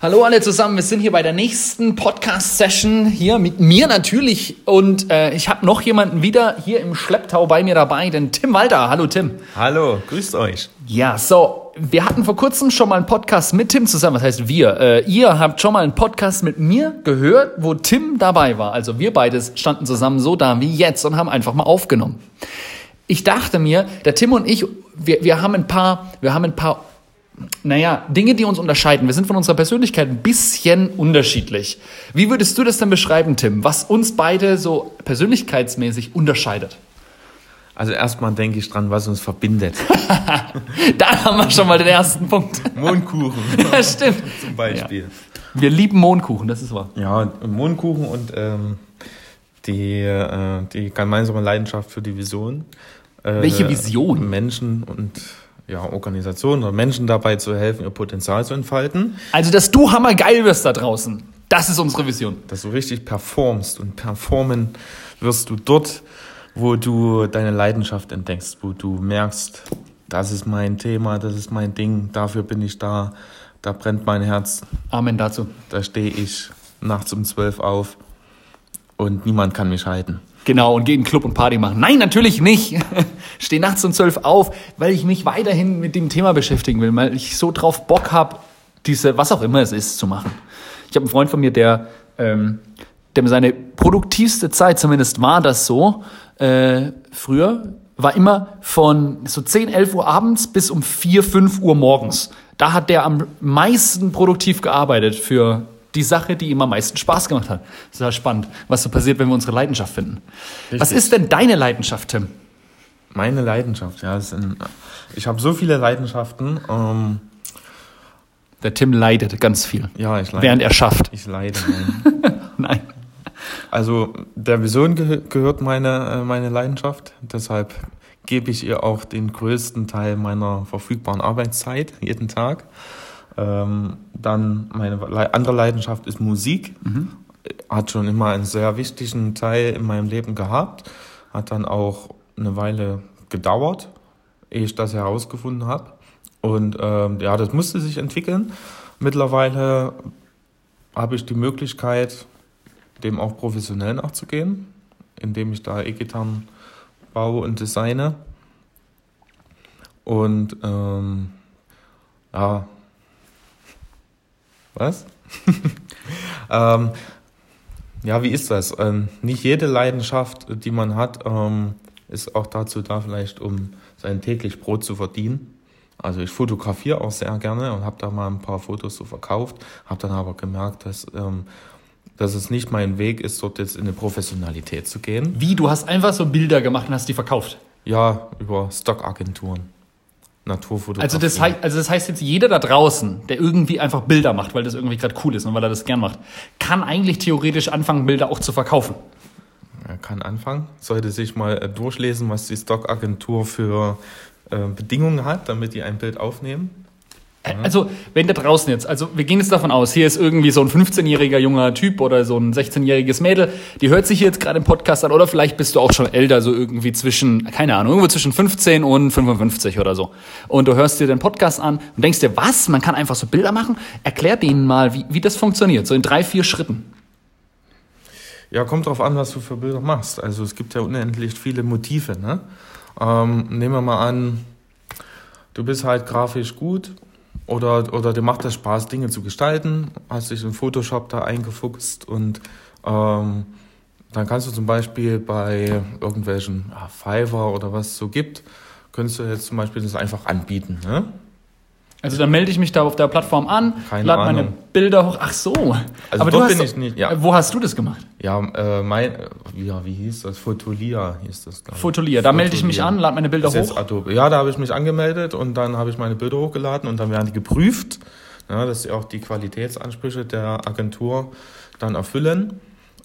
Hallo alle zusammen, wir sind hier bei der nächsten Podcast-Session hier mit mir natürlich und äh, ich habe noch jemanden wieder hier im Schlepptau bei mir dabei, den Tim Walter. Hallo Tim. Hallo, grüßt euch. Ja, so, wir hatten vor kurzem schon mal einen Podcast mit Tim zusammen. Was heißt wir? Äh, ihr habt schon mal einen Podcast mit mir gehört, wo Tim dabei war. Also wir beide standen zusammen so da wie jetzt und haben einfach mal aufgenommen. Ich dachte mir, der Tim und ich, wir, wir haben ein paar, wir haben ein paar naja, Dinge, die uns unterscheiden. Wir sind von unserer Persönlichkeit ein bisschen unterschiedlich. Wie würdest du das denn beschreiben, Tim, was uns beide so persönlichkeitsmäßig unterscheidet? Also erstmal denke ich dran, was uns verbindet. da haben wir schon mal den ersten Punkt. Mondkuchen. ja, stimmt. Zum Beispiel. Ja. Wir lieben Mondkuchen, das ist wahr. Ja, Mondkuchen und ähm, die, äh, die gemeinsame Leidenschaft für die Vision. Äh, Welche Vision? Menschen und ja, Organisationen oder Menschen dabei zu helfen, ihr Potenzial zu entfalten. Also, dass du hammergeil wirst da draußen. Das ist unsere Vision. Dass du richtig performst und performen wirst du dort, wo du deine Leidenschaft entdeckst, wo du merkst, das ist mein Thema, das ist mein Ding, dafür bin ich da, da brennt mein Herz. Amen dazu. Da stehe ich nachts um zwölf auf und niemand kann mich halten. Genau, und gehe in Club und Party machen. Nein, natürlich nicht. Stehe nachts um zwölf auf, weil ich mich weiterhin mit dem Thema beschäftigen will, weil ich so drauf Bock habe, diese, was auch immer es ist, zu machen. Ich habe einen Freund von mir, der, ähm, der seine produktivste Zeit, zumindest war das so, äh, früher, war immer von so 10, 11 Uhr abends bis um 4, 5 Uhr morgens. Da hat der am meisten produktiv gearbeitet für die Sache, die ihm am meisten Spaß gemacht hat. Das ist ja spannend, was so passiert, wenn wir unsere Leidenschaft finden. Richtig. Was ist denn deine Leidenschaft, Tim? Meine Leidenschaft, ja. Ein, ich habe so viele Leidenschaften. Ähm, Der Tim leidet ganz viel. Ja, ich leide. Während er schafft. Ich leide. Nein. nein. Also der Vision geh gehört meine, äh, meine Leidenschaft. Deshalb gebe ich ihr auch den größten Teil meiner verfügbaren Arbeitszeit jeden Tag. Ähm, dann meine andere Leidenschaft ist Musik. Mhm. Hat schon immer einen sehr wichtigen Teil in meinem Leben gehabt. Hat dann auch eine Weile gedauert, ehe ich das herausgefunden habe. Und ähm, ja, das musste sich entwickeln. Mittlerweile habe ich die Möglichkeit, dem auch professionell nachzugehen, indem ich da E-Gitarren baue und designe. Und ähm, ja, was? ähm, ja, wie ist das? Ähm, nicht jede Leidenschaft, die man hat, ähm, ist auch dazu da, vielleicht um sein täglich Brot zu verdienen. Also ich fotografiere auch sehr gerne und habe da mal ein paar Fotos so verkauft, habe dann aber gemerkt, dass, ähm, dass es nicht mein Weg ist, dort jetzt in eine Professionalität zu gehen. Wie? Du hast einfach so Bilder gemacht und hast die verkauft? Ja, über Stockagenturen. Naturfotografie. Also das, heißt, also das heißt jetzt, jeder da draußen, der irgendwie einfach Bilder macht, weil das irgendwie gerade cool ist und weil er das gern macht, kann eigentlich theoretisch anfangen, Bilder auch zu verkaufen. Er kann anfangen, sollte sich mal äh, durchlesen, was die Stockagentur für äh, Bedingungen hat, damit die ein Bild aufnehmen. Also, wenn da draußen jetzt, also wir gehen jetzt davon aus, hier ist irgendwie so ein 15-jähriger junger Typ oder so ein 16-jähriges Mädel, die hört sich jetzt gerade im Podcast an oder vielleicht bist du auch schon älter, so irgendwie zwischen, keine Ahnung, irgendwo zwischen 15 und 55 oder so. Und du hörst dir den Podcast an und denkst dir, was, man kann einfach so Bilder machen? Erklär denen mal, wie, wie das funktioniert, so in drei, vier Schritten. Ja, kommt drauf an, was du für Bilder machst. Also es gibt ja unendlich viele Motive. Ne? Ähm, nehmen wir mal an, du bist halt grafisch gut oder, oder dir macht es Spaß, Dinge zu gestalten, hast dich in Photoshop da eingefuchst und ähm, dann kannst du zum Beispiel bei irgendwelchen ja, Fiverr oder was es so gibt, könntest du jetzt zum Beispiel das einfach anbieten. Ne? Also dann melde ich mich da auf der Plattform an, lade meine Bilder hoch. Ach so. Also Aber dort bin ich nicht. Ja. Wo hast du das gemacht? Ja, äh, mein, ja, wie hieß das? Fotolia hieß das. Fotolia. Da melde ich mich an, lade meine Bilder hoch. Adobe. Ja, da habe ich mich angemeldet und dann habe ich meine Bilder hochgeladen und dann werden die geprüft, ja, dass sie auch die Qualitätsansprüche der Agentur dann erfüllen.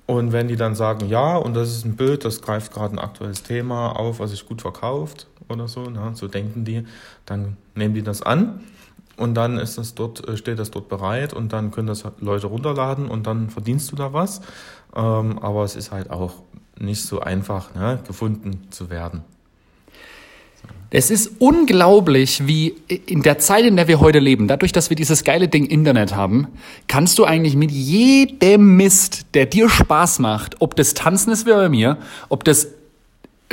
Und wenn die dann sagen, ja, und das ist ein Bild, das greift gerade ein aktuelles Thema auf, was sich gut verkauft oder so, ne, so denken die, dann nehmen die das an und dann ist das dort, äh, steht das dort bereit und dann können das Leute runterladen und dann verdienst du da was. Ähm, aber es ist halt auch nicht so einfach, ne, gefunden zu werden. Es ist unglaublich, wie in der Zeit, in der wir heute leben, dadurch, dass wir dieses geile Ding Internet haben, kannst du eigentlich mit jedem Mist, der dir Spaß macht, ob das Tanzen ist wie bei mir, ob das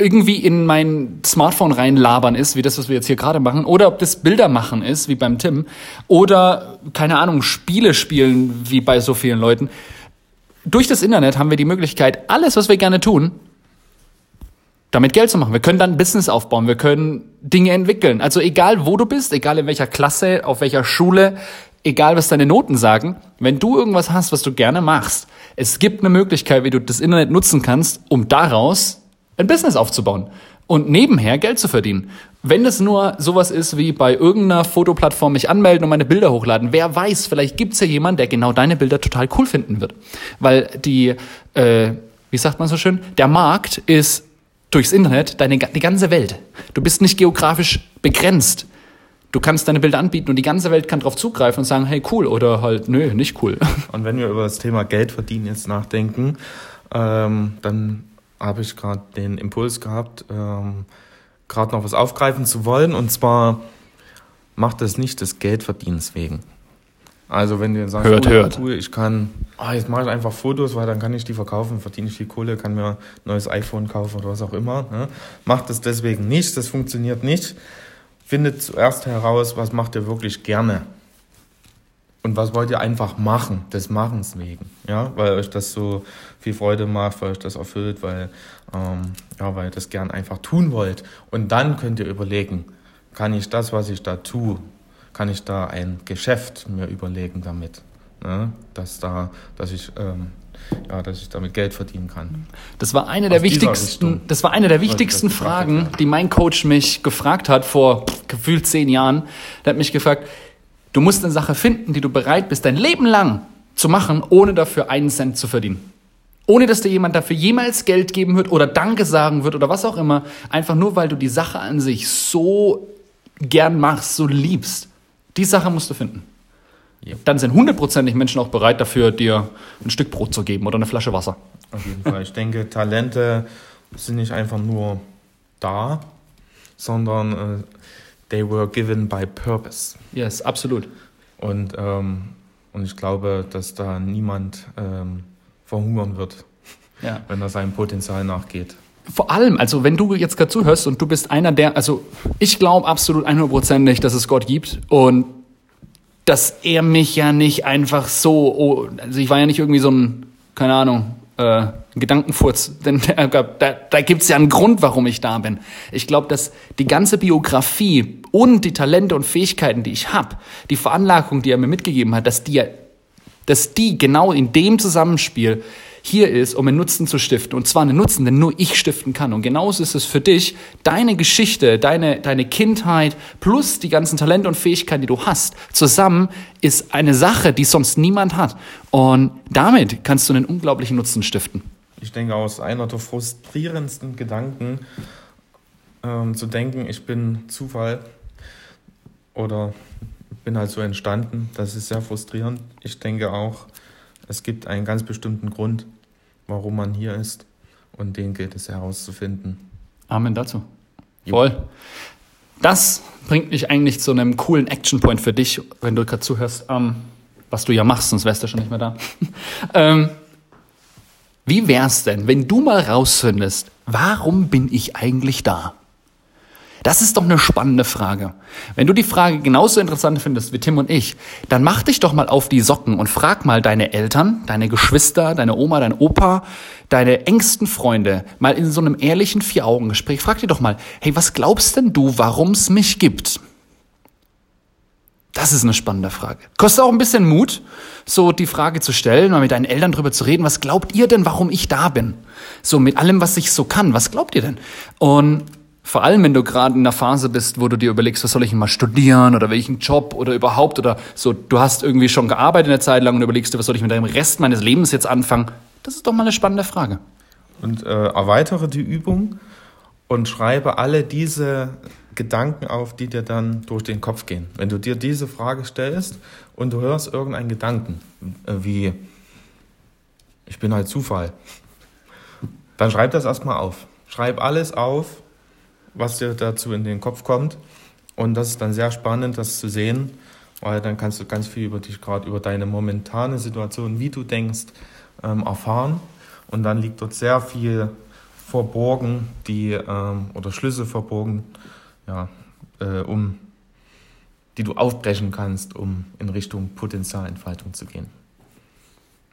irgendwie in mein Smartphone reinlabern ist, wie das, was wir jetzt hier gerade machen, oder ob das Bilder machen ist, wie beim Tim, oder, keine Ahnung, Spiele spielen, wie bei so vielen Leuten. Durch das Internet haben wir die Möglichkeit, alles, was wir gerne tun, damit Geld zu machen. Wir können dann Business aufbauen, wir können Dinge entwickeln. Also egal, wo du bist, egal in welcher Klasse, auf welcher Schule, egal was deine Noten sagen, wenn du irgendwas hast, was du gerne machst, es gibt eine Möglichkeit, wie du das Internet nutzen kannst, um daraus ein Business aufzubauen und nebenher Geld zu verdienen. Wenn es nur sowas ist wie bei irgendeiner Fotoplattform mich anmelden und meine Bilder hochladen, wer weiß, vielleicht gibt's ja jemanden, der genau deine Bilder total cool finden wird. Weil die, äh, wie sagt man so schön, der Markt ist durchs Internet deine, die ganze Welt. Du bist nicht geografisch begrenzt. Du kannst deine Bilder anbieten und die ganze Welt kann darauf zugreifen und sagen, hey, cool oder halt, nö, nicht cool. Und wenn wir über das Thema Geld verdienen jetzt nachdenken, ähm, dann habe ich gerade den Impuls gehabt, ähm, gerade noch was aufgreifen zu wollen. Und zwar macht das nicht des Geldverdienens wegen. Also wenn du sagst, hört, oh, hört. cool, ich kann, ah, jetzt mache ich einfach Fotos, weil dann kann ich die verkaufen, verdiene ich viel Kohle, kann mir ein neues iPhone kaufen oder was auch immer. Ne? Macht das deswegen nicht, das funktioniert nicht. Findet zuerst heraus, was macht ihr wirklich gerne. Und was wollt ihr einfach machen, des Machens wegen, ja, weil euch das so viel Freude macht, weil euch das erfüllt, weil, ähm, ja, weil ihr das gern einfach tun wollt. Und dann könnt ihr überlegen, kann ich das, was ich da tue, kann ich da ein Geschäft mir überlegen damit, ne? dass da, dass ich ähm, ja, dass ich damit Geld verdienen kann. Das war eine der wichtigsten, das war eine der wichtigsten Fragen, die mein Coach mich gefragt hat vor gefühlt zehn Jahren. Der hat mich gefragt, Du musst eine Sache finden, die du bereit bist, dein Leben lang zu machen, ohne dafür einen Cent zu verdienen. Ohne dass dir jemand dafür jemals Geld geben wird oder Danke sagen wird oder was auch immer. Einfach nur, weil du die Sache an sich so gern machst, so liebst. Die Sache musst du finden. Ja. Dann sind hundertprozentig Menschen auch bereit dafür, dir ein Stück Brot zu geben oder eine Flasche Wasser. Auf jeden Fall. Ich denke, Talente sind nicht einfach nur da, sondern äh, they were given by purpose. Yes, absolut. Und, ähm, und ich glaube, dass da niemand ähm, verhungern wird, ja. wenn er seinem Potenzial nachgeht. Vor allem, also wenn du jetzt gerade zuhörst und du bist einer der, also ich glaube absolut 100%ig, dass es Gott gibt und dass er mich ja nicht einfach so, oh, also ich war ja nicht irgendwie so ein, keine Ahnung, äh, Gedankenfurz, denn da, da, da gibt es ja einen Grund, warum ich da bin. Ich glaube, dass die ganze Biografie und die Talente und Fähigkeiten, die ich habe, die Veranlagung, die er mir mitgegeben hat, dass die, dass die genau in dem Zusammenspiel hier ist, um einen Nutzen zu stiften. Und zwar einen Nutzen, den nur ich stiften kann. Und genauso ist es für dich, deine Geschichte, deine, deine Kindheit plus die ganzen Talente und Fähigkeiten, die du hast, zusammen ist eine Sache, die sonst niemand hat. Und damit kannst du einen unglaublichen Nutzen stiften. Ich denke, aus einer der frustrierendsten Gedanken ähm, zu denken, ich bin Zufall oder bin halt so entstanden, das ist sehr frustrierend. Ich denke auch, es gibt einen ganz bestimmten Grund, warum man hier ist. Und den gilt es herauszufinden. Amen dazu. Jo. Voll. Das bringt mich eigentlich zu einem coolen Action Point für dich, wenn du gerade zuhörst, ähm, was du ja machst, sonst wärst du schon nicht mehr da. ähm, wie wär's denn, wenn du mal rausfindest, warum bin ich eigentlich da? Das ist doch eine spannende Frage. Wenn du die Frage genauso interessant findest wie Tim und ich, dann mach dich doch mal auf die Socken und frag mal deine Eltern, deine Geschwister, deine Oma, dein Opa, deine engsten Freunde, mal in so einem ehrlichen Vier-Augen-Gespräch, frag dir doch mal, hey, was glaubst denn du, warum es mich gibt? Das ist eine spannende Frage. Kostet auch ein bisschen Mut, so die Frage zu stellen, mal mit deinen Eltern drüber zu reden, was glaubt ihr denn, warum ich da bin? So mit allem, was ich so kann, was glaubt ihr denn? Und vor allem, wenn du gerade in einer Phase bist, wo du dir überlegst, was soll ich mal studieren oder welchen Job oder überhaupt oder so, du hast irgendwie schon gearbeitet eine Zeit lang und überlegst dir, was soll ich mit dem Rest meines Lebens jetzt anfangen? Das ist doch mal eine spannende Frage. Und äh, erweitere die Übung und schreibe alle diese Gedanken auf, die dir dann durch den Kopf gehen. Wenn du dir diese Frage stellst und du hörst irgendeinen Gedanken, äh, wie ich bin halt Zufall, dann schreib das erstmal auf. Schreib alles auf, was dir dazu in den Kopf kommt. Und das ist dann sehr spannend, das zu sehen, weil dann kannst du ganz viel über dich, gerade über deine momentane Situation, wie du denkst, ähm, erfahren. Und dann liegt dort sehr viel verborgen, die ähm, oder Schlüsse verborgen, ja, äh, um die du aufbrechen kannst, um in Richtung Potenzialentfaltung zu gehen.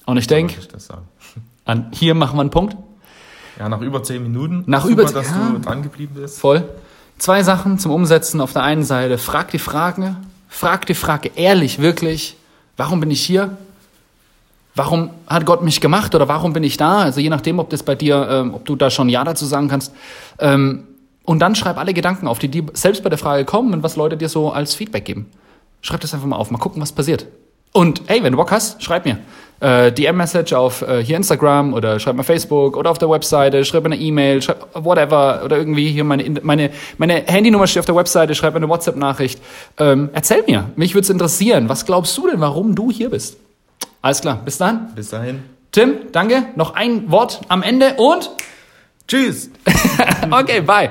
Und ich denke, an hier machen wir einen Punkt. Ja, nach über zehn Minuten. Nach Super, über dass ja, du dran geblieben bist. Voll. Zwei Sachen zum Umsetzen. Auf der einen Seite, frag die Frage, frag die Frage ehrlich, wirklich, warum bin ich hier? Warum hat Gott mich gemacht oder warum bin ich da? Also je nachdem, ob das bei dir, ähm, ob du da schon Ja dazu sagen kannst. Ähm, und dann schreib alle Gedanken auf, die dir selbst bei der Frage kommen und was Leute dir so als Feedback geben. Schreib das einfach mal auf, mal gucken, was passiert. Und hey, wenn du Bock hast, schreib mir. Äh, DM-Message auf äh, hier Instagram oder schreib mir Facebook oder auf der Webseite, schreib mir eine E-Mail, schreib whatever oder irgendwie hier meine, meine, meine Handynummer steht auf der Webseite, schreib mir eine WhatsApp-Nachricht. Ähm, erzähl mir, mich würde es interessieren. Was glaubst du denn, warum du hier bist? Alles klar, bis dann. Bis dahin. Tim, danke. Noch ein Wort am Ende und tschüss. okay, bye.